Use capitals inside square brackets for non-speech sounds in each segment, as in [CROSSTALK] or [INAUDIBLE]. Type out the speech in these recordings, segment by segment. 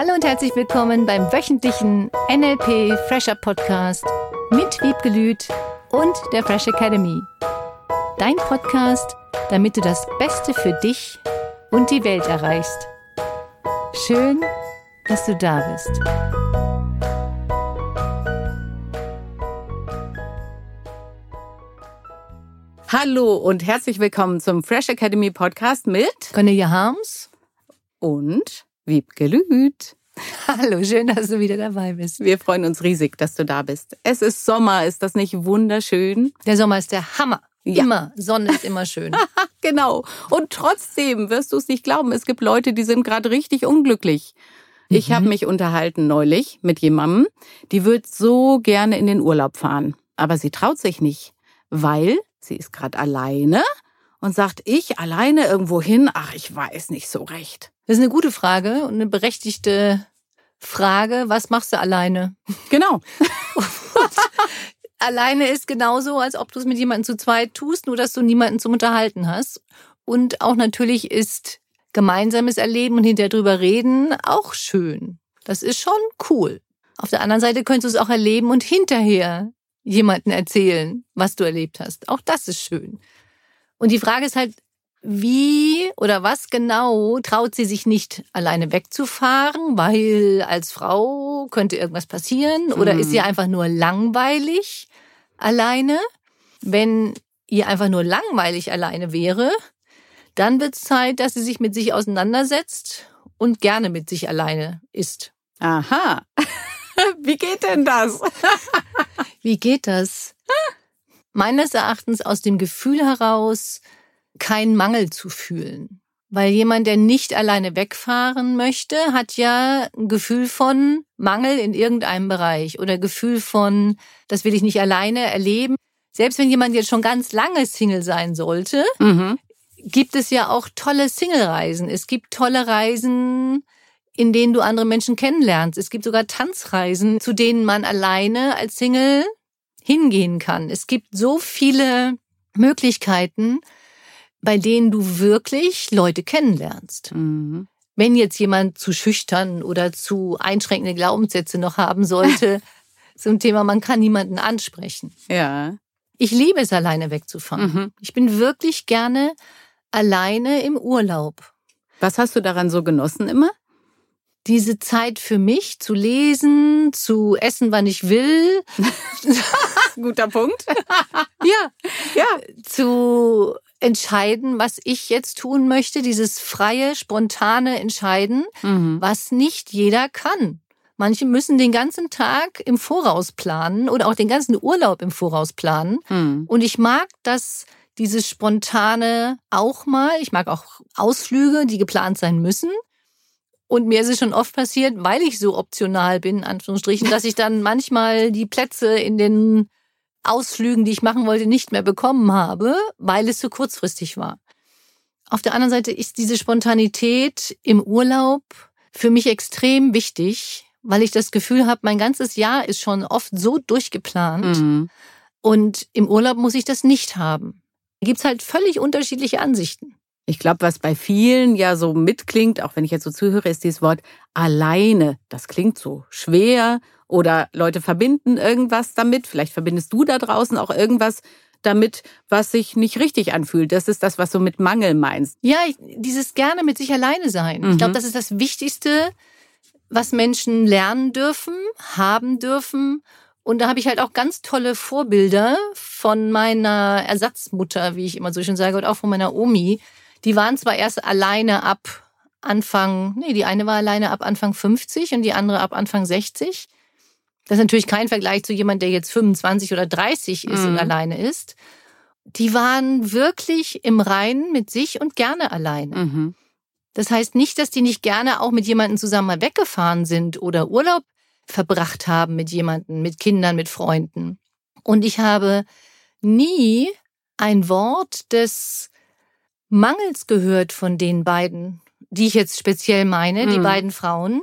Hallo und herzlich willkommen beim wöchentlichen NLP Fresher Podcast mit Wiebke Lüth und der Fresh Academy. Dein Podcast, damit du das Beste für dich und die Welt erreichst. Schön, dass du da bist. Hallo und herzlich willkommen zum Fresh Academy Podcast mit Cornelia Harms und Wiebke Lüth. Hallo, schön, dass du wieder dabei bist. Wir freuen uns riesig, dass du da bist. Es ist Sommer, ist das nicht wunderschön? Der Sommer ist der Hammer. Ja. Immer. Sonne ist immer schön. [LAUGHS] genau. Und trotzdem wirst du es nicht glauben, es gibt Leute, die sind gerade richtig unglücklich. Ich Mhm. habe mich unterhalten neulich mit jemandem, die wird so gerne in den Urlaub fahren, aber sie traut sich nicht, weil sie ist gerade alleine und sagt, ich alleine irgendwo hin, ach, ich weiß nicht so recht. Das ist eine gute Frage und eine berechtigte Frage. Was machst du alleine? [LAUGHS] Genau. alleine ist genauso, als ob du es mit jemandem zu zweit tust, nur dass du niemanden zum Unterhalten hast. Und auch natürlich ist gemeinsames Erleben und hinterher drüber reden auch schön. Das ist schon cool. Auf der anderen Seite könntest du es auch erleben und hinterher jemanden erzählen, was du erlebt hast. Auch das ist schön. Und die Frage ist halt, wie oder was genau traut sie sich nicht alleine wegzufahren, weil als Frau könnte irgendwas passieren oder Mhm. ist sie einfach nur langweilig alleine? Wenn ihr einfach nur langweilig alleine wäre, dann wird es Zeit, dass sie sich mit sich auseinandersetzt und gerne mit sich alleine ist. Aha. [LAUGHS] Wie geht denn das? Wie geht das? Meines Erachtens aus dem Gefühl heraus, keinen Mangel zu fühlen. Weil jemand, der nicht alleine wegfahren möchte, hat ja ein Gefühl von Mangel in irgendeinem Bereich oder Gefühl von, das will ich nicht alleine erleben. Selbst wenn jemand jetzt schon ganz lange Single sein sollte, Mhm. gibt es ja auch tolle Single-Reisen. Es gibt tolle Reisen, in denen du andere Menschen kennenlernst. Es gibt sogar Tanzreisen, zu denen man alleine als Single hingehen kann. Es gibt so viele Möglichkeiten, bei denen du wirklich Leute kennenlernst. Mhm. Wenn jetzt jemand zu schüchtern oder zu einschränkende Glaubenssätze noch haben sollte [LAUGHS] zum Thema, man kann niemanden ansprechen. Ja. Ich liebe es, alleine wegzufahren. Mhm. Ich bin wirklich gerne alleine im Urlaub. Was hast du daran so genossen immer? Diese Zeit für mich zu lesen, zu essen, wann ich will, [LAUGHS] Guter Punkt. ja, Ja. zu entscheiden, was ich jetzt tun möchte, dieses freie, spontane Entscheiden, Mhm. was nicht jeder kann. Manche müssen den ganzen Tag im Voraus planen oder auch den ganzen Urlaub im Voraus planen. Mhm. Und ich mag das, dieses Spontane auch mal. Ich mag auch Ausflüge, die geplant sein müssen. Und mir ist es schon oft passiert, weil ich so optional bin, in Anführungsstrichen, dass ich dann manchmal die Plätze in den Ausflügen, die ich machen wollte, nicht mehr bekommen habe, weil es so kurzfristig war. Auf der anderen Seite ist diese Spontanität im Urlaub für mich extrem wichtig, weil ich das Gefühl habe, mein ganzes Jahr ist schon oft so durchgeplant. Mhm. Und im Urlaub muss ich das nicht haben. Da gibt's halt völlig unterschiedliche Ansichten. Ich glaube, was bei vielen ja so mitklingt, auch wenn ich jetzt so zuhöre, ist dieses Wort alleine. Das klingt so schwer oder Leute verbinden irgendwas damit. Vielleicht verbindest du da draußen auch irgendwas damit, was sich nicht richtig anfühlt. Das ist das, was du mit Mangel meinst. Ja, ich, dieses gerne mit sich alleine sein. Mhm. Ich glaube, das ist das Wichtigste, was Menschen lernen dürfen, haben dürfen. Und da habe ich halt auch ganz tolle Vorbilder von meiner Ersatzmutter, wie ich immer so schön sage, und auch von meiner Omi. Die waren zwar erst alleine ab Anfang, nee, die eine war alleine ab Anfang 50 und die andere ab Anfang 60. Das ist natürlich kein Vergleich zu jemand, der jetzt 25 oder 30 ist Mhm. und alleine ist. Die waren wirklich im Reinen mit sich und gerne alleine. Mhm. Das heißt nicht, dass die nicht gerne auch mit jemandem zusammen mal weggefahren sind oder Urlaub verbracht haben mit jemandem, mit Kindern, mit Freunden. Und ich habe nie ein Wort des Mangels gehört von den beiden, die ich jetzt speziell meine, die Mhm. beiden Frauen.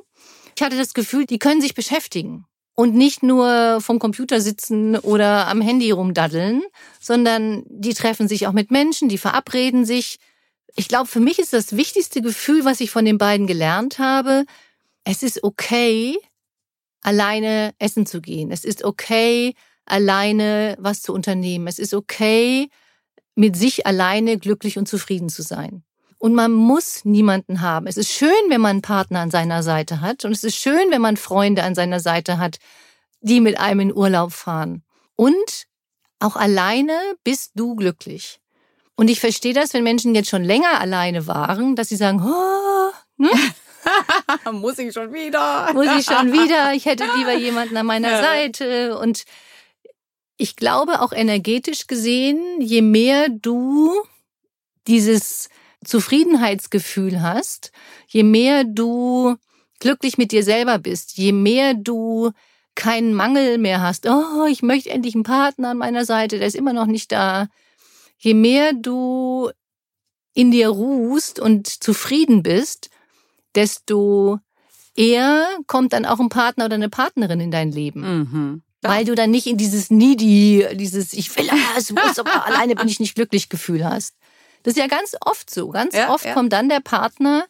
Ich hatte das Gefühl, die können sich beschäftigen und nicht nur vom Computer sitzen oder am Handy rumdaddeln, sondern die treffen sich auch mit Menschen, die verabreden sich. Ich glaube, für mich ist das wichtigste Gefühl, was ich von den beiden gelernt habe, es ist okay, alleine essen zu gehen. Es ist okay, alleine was zu unternehmen. Es ist okay, mit sich alleine glücklich und zufrieden zu sein. Und man muss niemanden haben. Es ist schön, wenn man einen Partner an seiner Seite hat. Und es ist schön, wenn man Freunde an seiner Seite hat, die mit einem in Urlaub fahren. Und auch alleine bist du glücklich. Und ich verstehe das, wenn Menschen jetzt schon länger alleine waren, dass sie sagen, oh, hm? [LAUGHS] muss ich schon wieder? Muss ich schon wieder? Ich hätte lieber [LAUGHS] jemanden an meiner. Seite. Und ich glaube auch energetisch gesehen, je mehr du dieses Zufriedenheitsgefühl hast, je mehr du glücklich mit dir selber bist, je mehr du keinen Mangel mehr hast, oh, ich möchte endlich einen Partner an meiner Seite, der ist immer noch nicht da, je mehr du in dir ruhst und zufrieden bist, desto eher kommt dann auch ein Partner oder eine Partnerin in dein Leben. Mhm. Weil du dann nicht in dieses Needy, dieses Ich will es, muss, aber alleine bin ich nicht glücklich Gefühl hast. Das ist ja ganz oft so. Ganz ja, oft ja. kommt dann der Partner,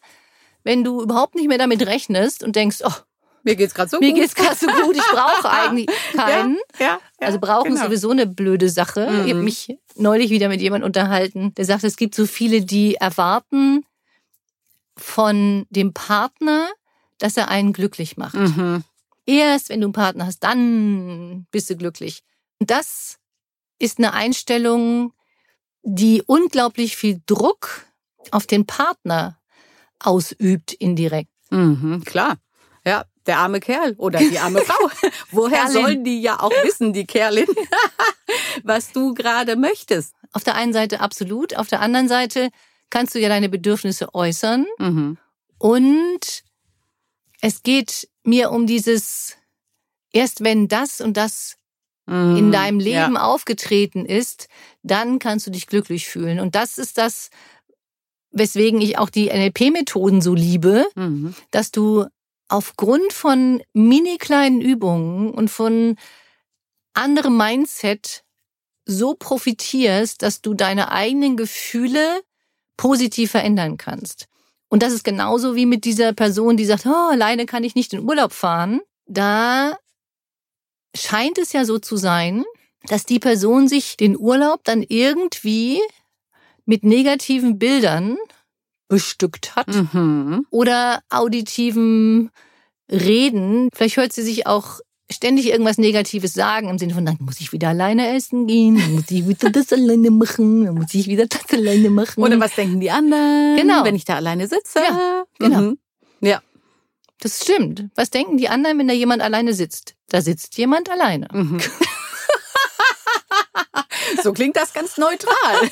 wenn du überhaupt nicht mehr damit rechnest und denkst, oh, mir geht's gerade so mir gut. Mir geht's gerade so gut, ich brauche [LAUGHS] eigentlich keinen. Ja, ja, ja, also brauchen genau. sowieso eine blöde Sache. Mhm. Ich habe mich neulich wieder mit jemandem unterhalten, der sagt, es gibt so viele, die erwarten von dem Partner, dass er einen glücklich macht. Mhm. Erst wenn du einen Partner hast, dann bist du glücklich. Und das ist eine Einstellung, die unglaublich viel Druck auf den Partner ausübt indirekt. Mhm, klar. Ja, der arme Kerl oder die arme [LAUGHS] Frau. Woher Kerlin. sollen die ja auch wissen, die Kerlin, [LAUGHS] was du gerade möchtest? Auf der einen Seite absolut, auf der anderen Seite kannst du ja deine Bedürfnisse äußern. Mhm. Und es geht mir um dieses, erst wenn das und das mhm. in deinem Leben ja. aufgetreten ist, dann kannst du dich glücklich fühlen. Und das ist das, weswegen ich auch die NLP-Methoden so liebe, mhm. dass du aufgrund von mini kleinen Übungen und von anderem Mindset so profitierst, dass du deine eigenen Gefühle positiv verändern kannst. Und das ist genauso wie mit dieser Person, die sagt, oh, alleine kann ich nicht in Urlaub fahren. Da scheint es ja so zu sein, dass die Person sich den Urlaub dann irgendwie mit negativen Bildern bestückt hat mhm. oder auditiven Reden. Vielleicht hört sie sich auch ständig irgendwas Negatives sagen im Sinne von, dann muss ich wieder alleine essen gehen, dann muss ich wieder das alleine machen, dann muss ich wieder das alleine machen. Oder was denken die anderen, genau. wenn ich da alleine sitze? Ja, genau. Mhm. Ja. Das stimmt. Was denken die anderen, wenn da jemand alleine sitzt? Da sitzt jemand alleine. Mhm. [LAUGHS] so klingt das ganz neutral. [LAUGHS]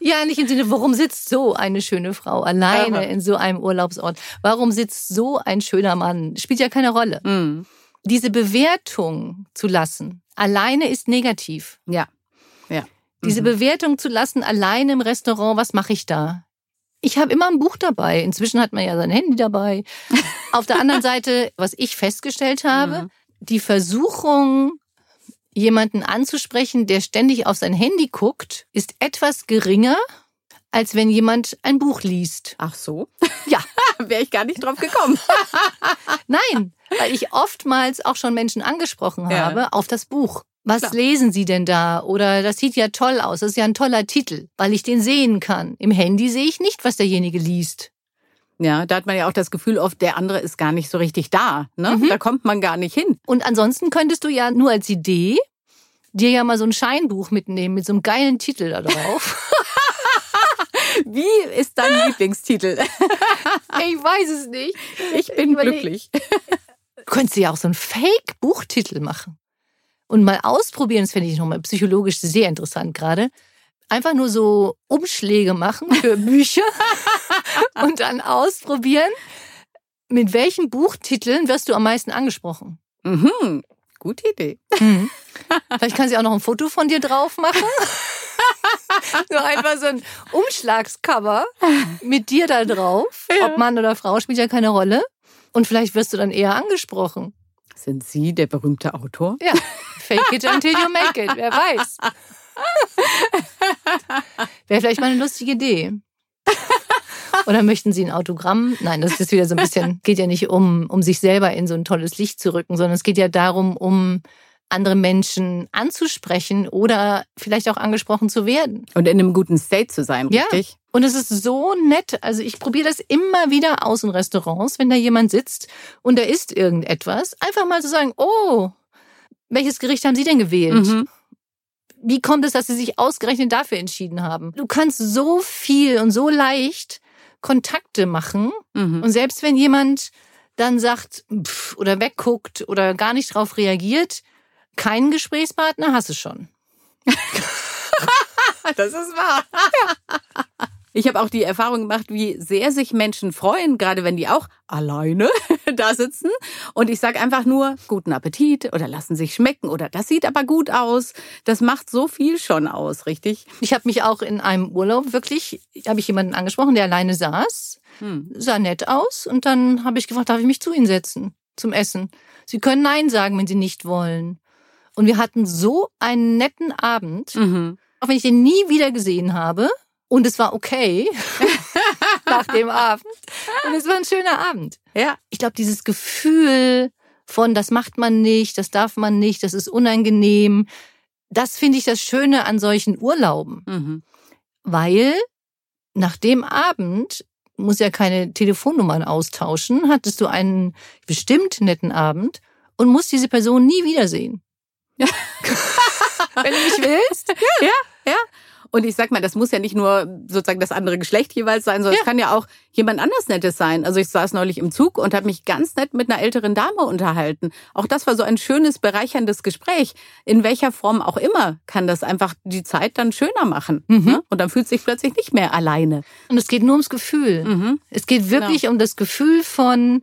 ja, nicht im Sinne, warum sitzt so eine schöne Frau alleine Aber. in so einem Urlaubsort? Warum sitzt so ein schöner Mann? Spielt ja keine Rolle. Mhm. Diese Bewertung zu lassen, alleine ist negativ. Ja. Ja. Diese mhm. Bewertung zu lassen, alleine im Restaurant, was mache ich da? Ich habe immer ein Buch dabei. Inzwischen hat man ja sein Handy dabei. [LAUGHS] Auf der anderen Seite, was ich festgestellt habe, mhm. die Versuchung, jemanden anzusprechen, der ständig auf sein Handy guckt, ist etwas geringer, als wenn jemand ein Buch liest. Ach so? Ja. [LAUGHS] Wäre ich gar nicht drauf gekommen. [LAUGHS] Nein, weil ich oftmals auch schon Menschen angesprochen habe ja. auf das Buch. Was Klar. lesen Sie denn da? Oder das sieht ja toll aus, das ist ja ein toller Titel, weil ich den sehen kann. Im Handy sehe ich nicht, was derjenige liest. Ja, da hat man ja auch das Gefühl oft, der andere ist gar nicht so richtig da. Ne? Mhm. Da kommt man gar nicht hin. Und ansonsten könntest du ja nur als Idee dir ja mal so ein Scheinbuch mitnehmen mit so einem geilen Titel da drauf. [LAUGHS] Wie ist dein [LAUGHS] Lieblingstitel? ich weiß es nicht. Ich bin glücklich. Du könntest ja auch so einen Fake-Buchtitel machen und mal ausprobieren. Das finde ich nochmal psychologisch sehr interessant gerade einfach nur so Umschläge machen für [LAUGHS] Bücher [LAUGHS] und dann ausprobieren, mit welchen Buchtiteln wirst du am meisten angesprochen. Mhm. Gute Idee. Mhm. [LAUGHS] Vielleicht kann sie auch noch ein Foto von dir drauf machen. [LAUGHS] so einfach so ein Umschlagscover mit dir da drauf. Ja. Ob Mann oder Frau spielt ja keine Rolle. Und vielleicht wirst du dann eher angesprochen. Sind Sie der berühmte Autor? Ja. Fake it until you make it. Wer weiß. [LAUGHS] Wäre vielleicht mal eine lustige Idee. Oder möchten Sie ein Autogramm? Nein, das ist wieder so ein bisschen, geht ja nicht um, um sich selber in so ein tolles Licht zu rücken, sondern es geht ja darum, um andere Menschen anzusprechen oder vielleicht auch angesprochen zu werden. Und in einem guten State zu sein, richtig? Ja. Und es ist so nett. Also ich probiere das immer wieder aus in Restaurants, wenn da jemand sitzt und da isst irgendetwas, einfach mal zu sagen, oh, welches Gericht haben Sie denn gewählt? Mhm. Wie kommt es, dass Sie sich ausgerechnet dafür entschieden haben? Du kannst so viel und so leicht Kontakte machen. Mhm. Und selbst wenn jemand dann sagt pff, oder wegguckt oder gar nicht drauf reagiert, keinen Gesprächspartner hast du schon. [LAUGHS] das ist wahr. Ich habe auch die Erfahrung gemacht, wie sehr sich Menschen freuen, gerade wenn die auch alleine [LAUGHS] da sitzen. Und ich sage einfach nur, guten Appetit oder lassen sich schmecken oder das sieht aber gut aus. Das macht so viel schon aus, richtig? Ich habe mich auch in einem Urlaub wirklich, habe ich jemanden angesprochen, der alleine saß, hm. sah nett aus. Und dann habe ich gefragt, darf ich mich zu Ihnen setzen zum Essen? Sie können Nein sagen, wenn Sie nicht wollen. Und wir hatten so einen netten Abend, mhm. auch wenn ich den nie wieder gesehen habe. Und es war okay [LAUGHS] nach dem Abend. Und es war ein schöner Abend. Ja. Ich glaube, dieses Gefühl von, das macht man nicht, das darf man nicht, das ist unangenehm, das finde ich das Schöne an solchen Urlauben. Mhm. Weil nach dem Abend muss ja keine Telefonnummern austauschen, hattest du einen bestimmt netten Abend und musst diese Person nie wiedersehen. [LAUGHS] Wenn du mich willst. [LAUGHS] Ja, ja. ja. Und ich sag mal, das muss ja nicht nur sozusagen das andere Geschlecht jeweils sein, sondern ja. es kann ja auch jemand anders Nettes sein. Also ich saß neulich im Zug und habe mich ganz nett mit einer älteren Dame unterhalten. Auch das war so ein schönes, bereicherndes Gespräch. In welcher Form auch immer kann das einfach die Zeit dann schöner machen. Mhm. Ne? Und dann fühlt sich plötzlich nicht mehr alleine. Und es geht nur ums Gefühl. Mhm. Es geht wirklich genau. um das Gefühl von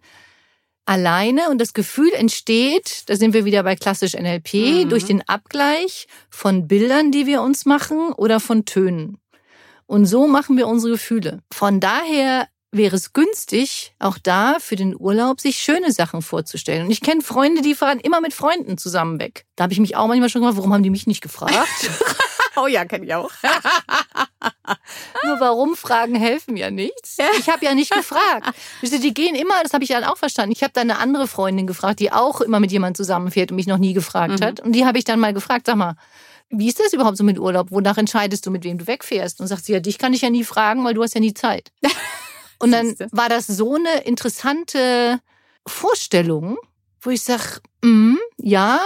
alleine und das Gefühl entsteht, da sind wir wieder bei klassisch NLP, mhm. durch den Abgleich von Bildern, die wir uns machen oder von Tönen. Und so machen wir unsere Gefühle. Von daher wäre es günstig, auch da für den Urlaub sich schöne Sachen vorzustellen. Und ich kenne Freunde, die fahren immer mit Freunden zusammen weg. Da habe ich mich auch manchmal schon gefragt, warum haben die mich nicht gefragt? [LAUGHS] oh ja, kenne ich auch. [LAUGHS] [LAUGHS] Nur warum Fragen helfen ja nichts. Ich habe ja nicht gefragt. [LAUGHS] Die gehen immer, das habe ich dann auch verstanden. Ich habe dann eine andere Freundin gefragt, die auch immer mit jemandem zusammenfährt und mich noch nie gefragt mhm. hat. Und die habe ich dann mal gefragt, sag mal, wie ist das überhaupt so mit Urlaub? Wonach entscheidest du, mit wem du wegfährst? Und sagt sie, ja, dich kann ich ja nie fragen, weil du hast ja nie Zeit. [LAUGHS] Und dann war das so eine interessante Vorstellung, wo ich sage, mm, ja,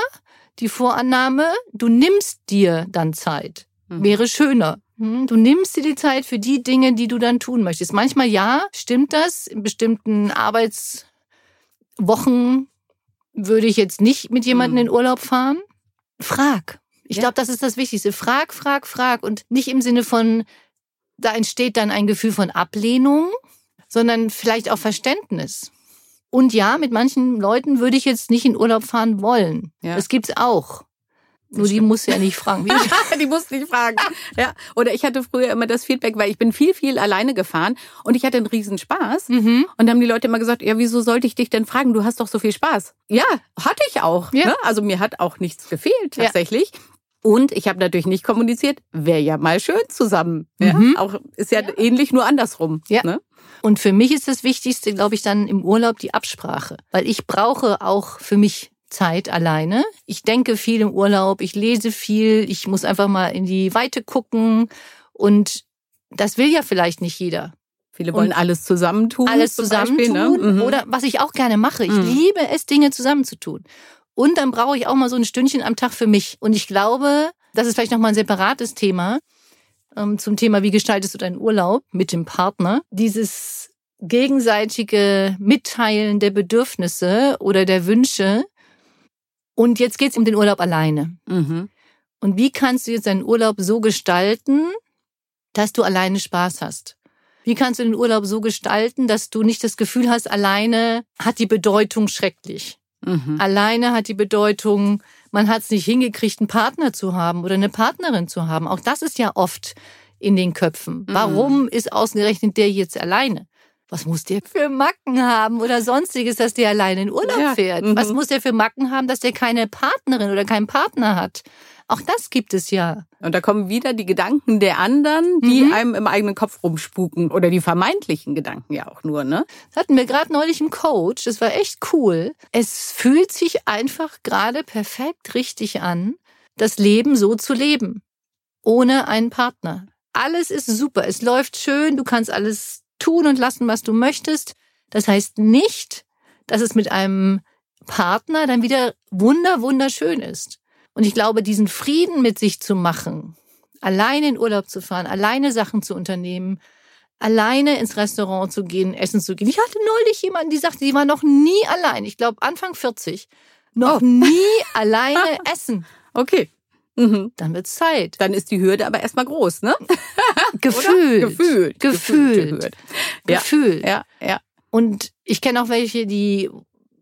die Vorannahme, du nimmst dir dann Zeit. Mhm. Wäre schöner. Hm, du nimmst dir die Zeit für die Dinge, die du dann tun möchtest. Manchmal ja, stimmt das. In bestimmten Arbeitswochen würde ich jetzt nicht mit jemandem mhm. in Urlaub fahren. Frag. Ich ja. glaube, das ist das Wichtigste. Frag, frag, frag. Und nicht im Sinne von, da entsteht dann ein Gefühl von Ablehnung, sondern vielleicht auch Verständnis. Und ja, mit manchen Leuten würde ich jetzt nicht in Urlaub fahren wollen. Ja. Das gibt's auch. Nur die muss ja nicht fragen. [LAUGHS] die muss nicht fragen. Ja. Oder ich hatte früher immer das Feedback, weil ich bin viel, viel alleine gefahren und ich hatte einen riesen Spaß. Mhm. Und dann haben die Leute immer gesagt, ja, wieso sollte ich dich denn fragen? Du hast doch so viel Spaß. Ja, hatte ich auch. Ja. Ne? Also mir hat auch nichts gefehlt tatsächlich. Ja. Und ich habe natürlich nicht kommuniziert, wäre ja mal schön zusammen. Ja? Mhm. Auch ist ja, ja, ähnlich, nur andersrum. Ja. Ne? Und für mich ist das Wichtigste, glaube ich, dann im Urlaub die Absprache. Weil ich brauche auch für mich Zeit alleine. Ich denke viel im Urlaub, ich lese viel, ich muss einfach mal in die Weite gucken. Und das will ja vielleicht nicht jeder. Viele wollen und alles zusammentun. Alles zusammentun. Beispiel, ne? mhm. Oder was ich auch gerne mache. Ich mhm. liebe es, Dinge zusammenzutun. Und dann brauche ich auch mal so ein Stündchen am Tag für mich. Und ich glaube, das ist vielleicht nochmal ein separates Thema ähm, zum Thema, wie gestaltest du deinen Urlaub mit dem Partner. Dieses gegenseitige Mitteilen der Bedürfnisse oder der Wünsche. Und jetzt geht's um den Urlaub alleine. Mhm. Und wie kannst du jetzt deinen Urlaub so gestalten, dass du alleine Spaß hast? Wie kannst du den Urlaub so gestalten, dass du nicht das Gefühl hast, alleine hat die Bedeutung schrecklich? Mhm. Alleine hat die Bedeutung, man hat es nicht hingekriegt, einen Partner zu haben oder eine Partnerin zu haben. Auch das ist ja oft in den Köpfen. Mhm. Warum ist ausgerechnet der jetzt alleine? Was muss der für Macken haben oder sonstiges, dass der alleine in Urlaub Ja, fährt? mhm. Was muss der für Macken haben, dass der keine Partnerin oder keinen Partner hat? Auch das gibt es ja. Und da kommen wieder die Gedanken der anderen, die Mhm. einem im eigenen Kopf rumspuken. Oder die vermeintlichen Gedanken ja auch nur, ne? Das hatten wir gerade neulich im Coach. Das war echt cool. Es fühlt sich einfach gerade perfekt richtig an, das Leben so zu leben. Ohne einen Partner. Alles ist super. Es läuft schön. Du kannst alles tun und lassen, was du möchtest. Das heißt nicht, dass es mit einem Partner dann wieder wunder, wunderschön ist. Und ich glaube, diesen Frieden mit sich zu machen, alleine in Urlaub zu fahren, alleine Sachen zu unternehmen, alleine ins Restaurant zu gehen, essen zu gehen. Ich hatte neulich jemanden, die sagte, die war noch nie allein. Ich glaube, Anfang 40. Noch Oh. nie alleine [LAUGHS] essen. Okay. Mhm. Dann wird's Zeit. Dann ist die Hürde aber erstmal groß, ne? [LAUGHS] Gefühlt. Gefühlt. Gefühlt. Gefühlt. Ja. Gefühlt. Ja, ja. Und ich kenne auch welche, die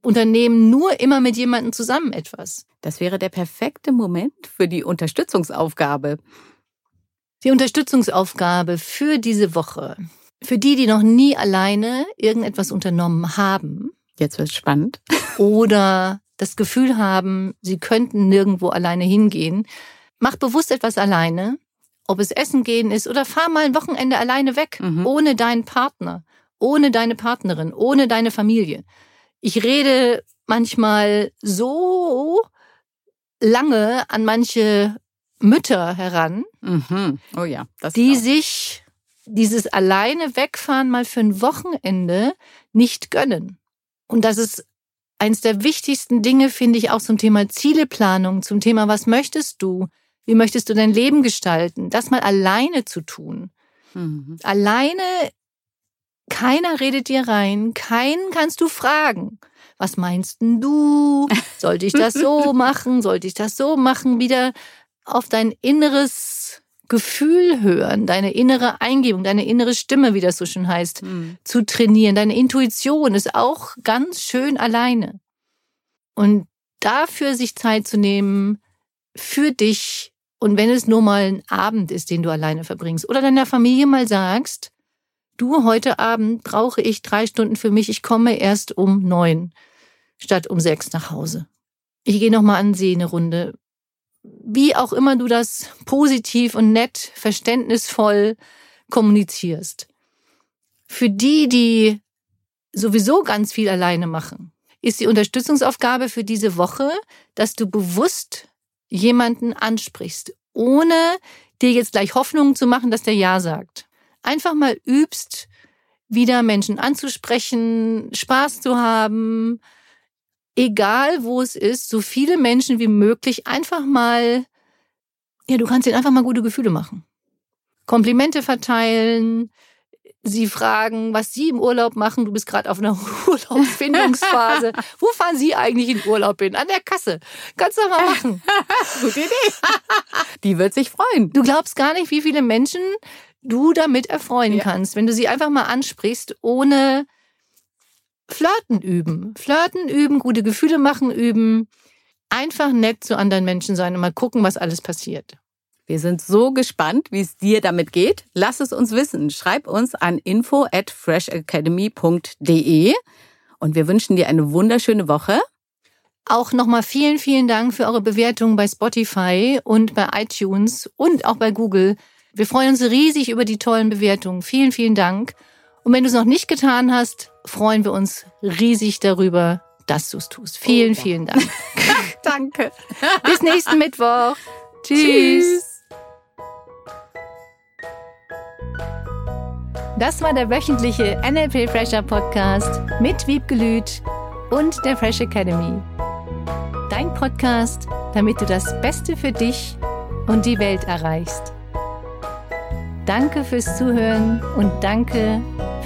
unternehmen nur immer mit jemandem zusammen etwas. Das wäre der perfekte Moment für die Unterstützungsaufgabe. Die Unterstützungsaufgabe für diese Woche. Für die, die noch nie alleine irgendetwas unternommen haben Jetzt wird's spannend. oder das Gefühl haben, sie könnten nirgendwo alleine hingehen, mach bewusst etwas alleine, ob es Essen gehen ist oder fahr mal ein Wochenende alleine weg, Mhm. ohne deinen Partner, ohne deine Partnerin, ohne deine Familie. Ich rede manchmal so lange an manche Mütter heran, Mhm. Oh ja. Die glaub ich. sich dieses alleine wegfahren mal für ein Wochenende nicht gönnen. Und das ist eins der wichtigsten Dinge, finde ich, auch zum Thema Zieleplanung, zum Thema, was möchtest du? Wie möchtest du dein Leben gestalten? Das mal alleine zu tun. Mhm. Alleine, keiner redet dir rein, keinen kannst du fragen. Was meinst denn du? Sollte ich das so [LAUGHS] machen? Sollte ich das so machen? Wieder auf dein inneres Gefühl hören, deine innere Eingebung, deine innere Stimme, wie das so schön heißt, Mhm. zu trainieren. Deine Intuition ist auch ganz schön alleine. Und dafür sich Zeit zu nehmen, für dich, und wenn es nur mal ein Abend ist, den du alleine verbringst, oder deiner Familie mal sagst, du, heute Abend brauche ich drei Stunden für mich, ich komme erst um neun statt um sechs nach Hause. Ich gehe noch mal an See eine Runde. Wie auch immer du das positiv und nett, verständnisvoll kommunizierst. Für die, die sowieso ganz viel alleine machen, ist die Unterstützungsaufgabe für diese Woche, dass du bewusst jemanden ansprichst, ohne dir jetzt gleich Hoffnungen zu machen, dass der Ja sagt. Einfach mal übst, wieder Menschen anzusprechen, Spaß zu haben, egal wo es ist, so viele Menschen wie möglich einfach mal, ja, du kannst ihnen einfach mal gute Gefühle machen. Komplimente verteilen, sie fragen, was sie im Urlaub machen. Du bist gerade auf einer [LAUGHS] Urlaubsfindungsphase. Wo fahren Sie eigentlich in Urlaub hin? An der Kasse. Kannst du mal machen. [LAUGHS] Gute Idee. [LAUGHS] Die wird sich freuen. Du glaubst gar nicht, wie viele Menschen du damit erfreuen Ja. kannst, wenn du sie einfach mal ansprichst, ohne Flirten üben. Flirten üben, gute Gefühle machen üben. Einfach nett zu anderen Menschen sein und mal gucken, was alles passiert. Wir sind so gespannt, wie es dir damit geht. Lass es uns wissen. Schreib uns an info at freshacademy.de und wir wünschen dir eine wunderschöne Woche. Auch nochmal vielen, vielen Dank für eure Bewertungen bei Spotify und bei iTunes und auch bei Google. Wir freuen uns riesig über die tollen Bewertungen. Vielen, vielen Dank. Und wenn du es noch nicht getan hast, freuen wir uns riesig darüber, dass du es tust. Vielen, Oh vielen Dank. [LAUGHS] Danke. [LAUGHS] Bis nächsten Mittwoch. Tschüss. Das war der wöchentliche NLP Fresher Podcast mit Wiebgelüt und der Fresh Academy. Dein Podcast, damit du das Beste für dich und die Welt erreichst. Danke fürs Zuhören und danke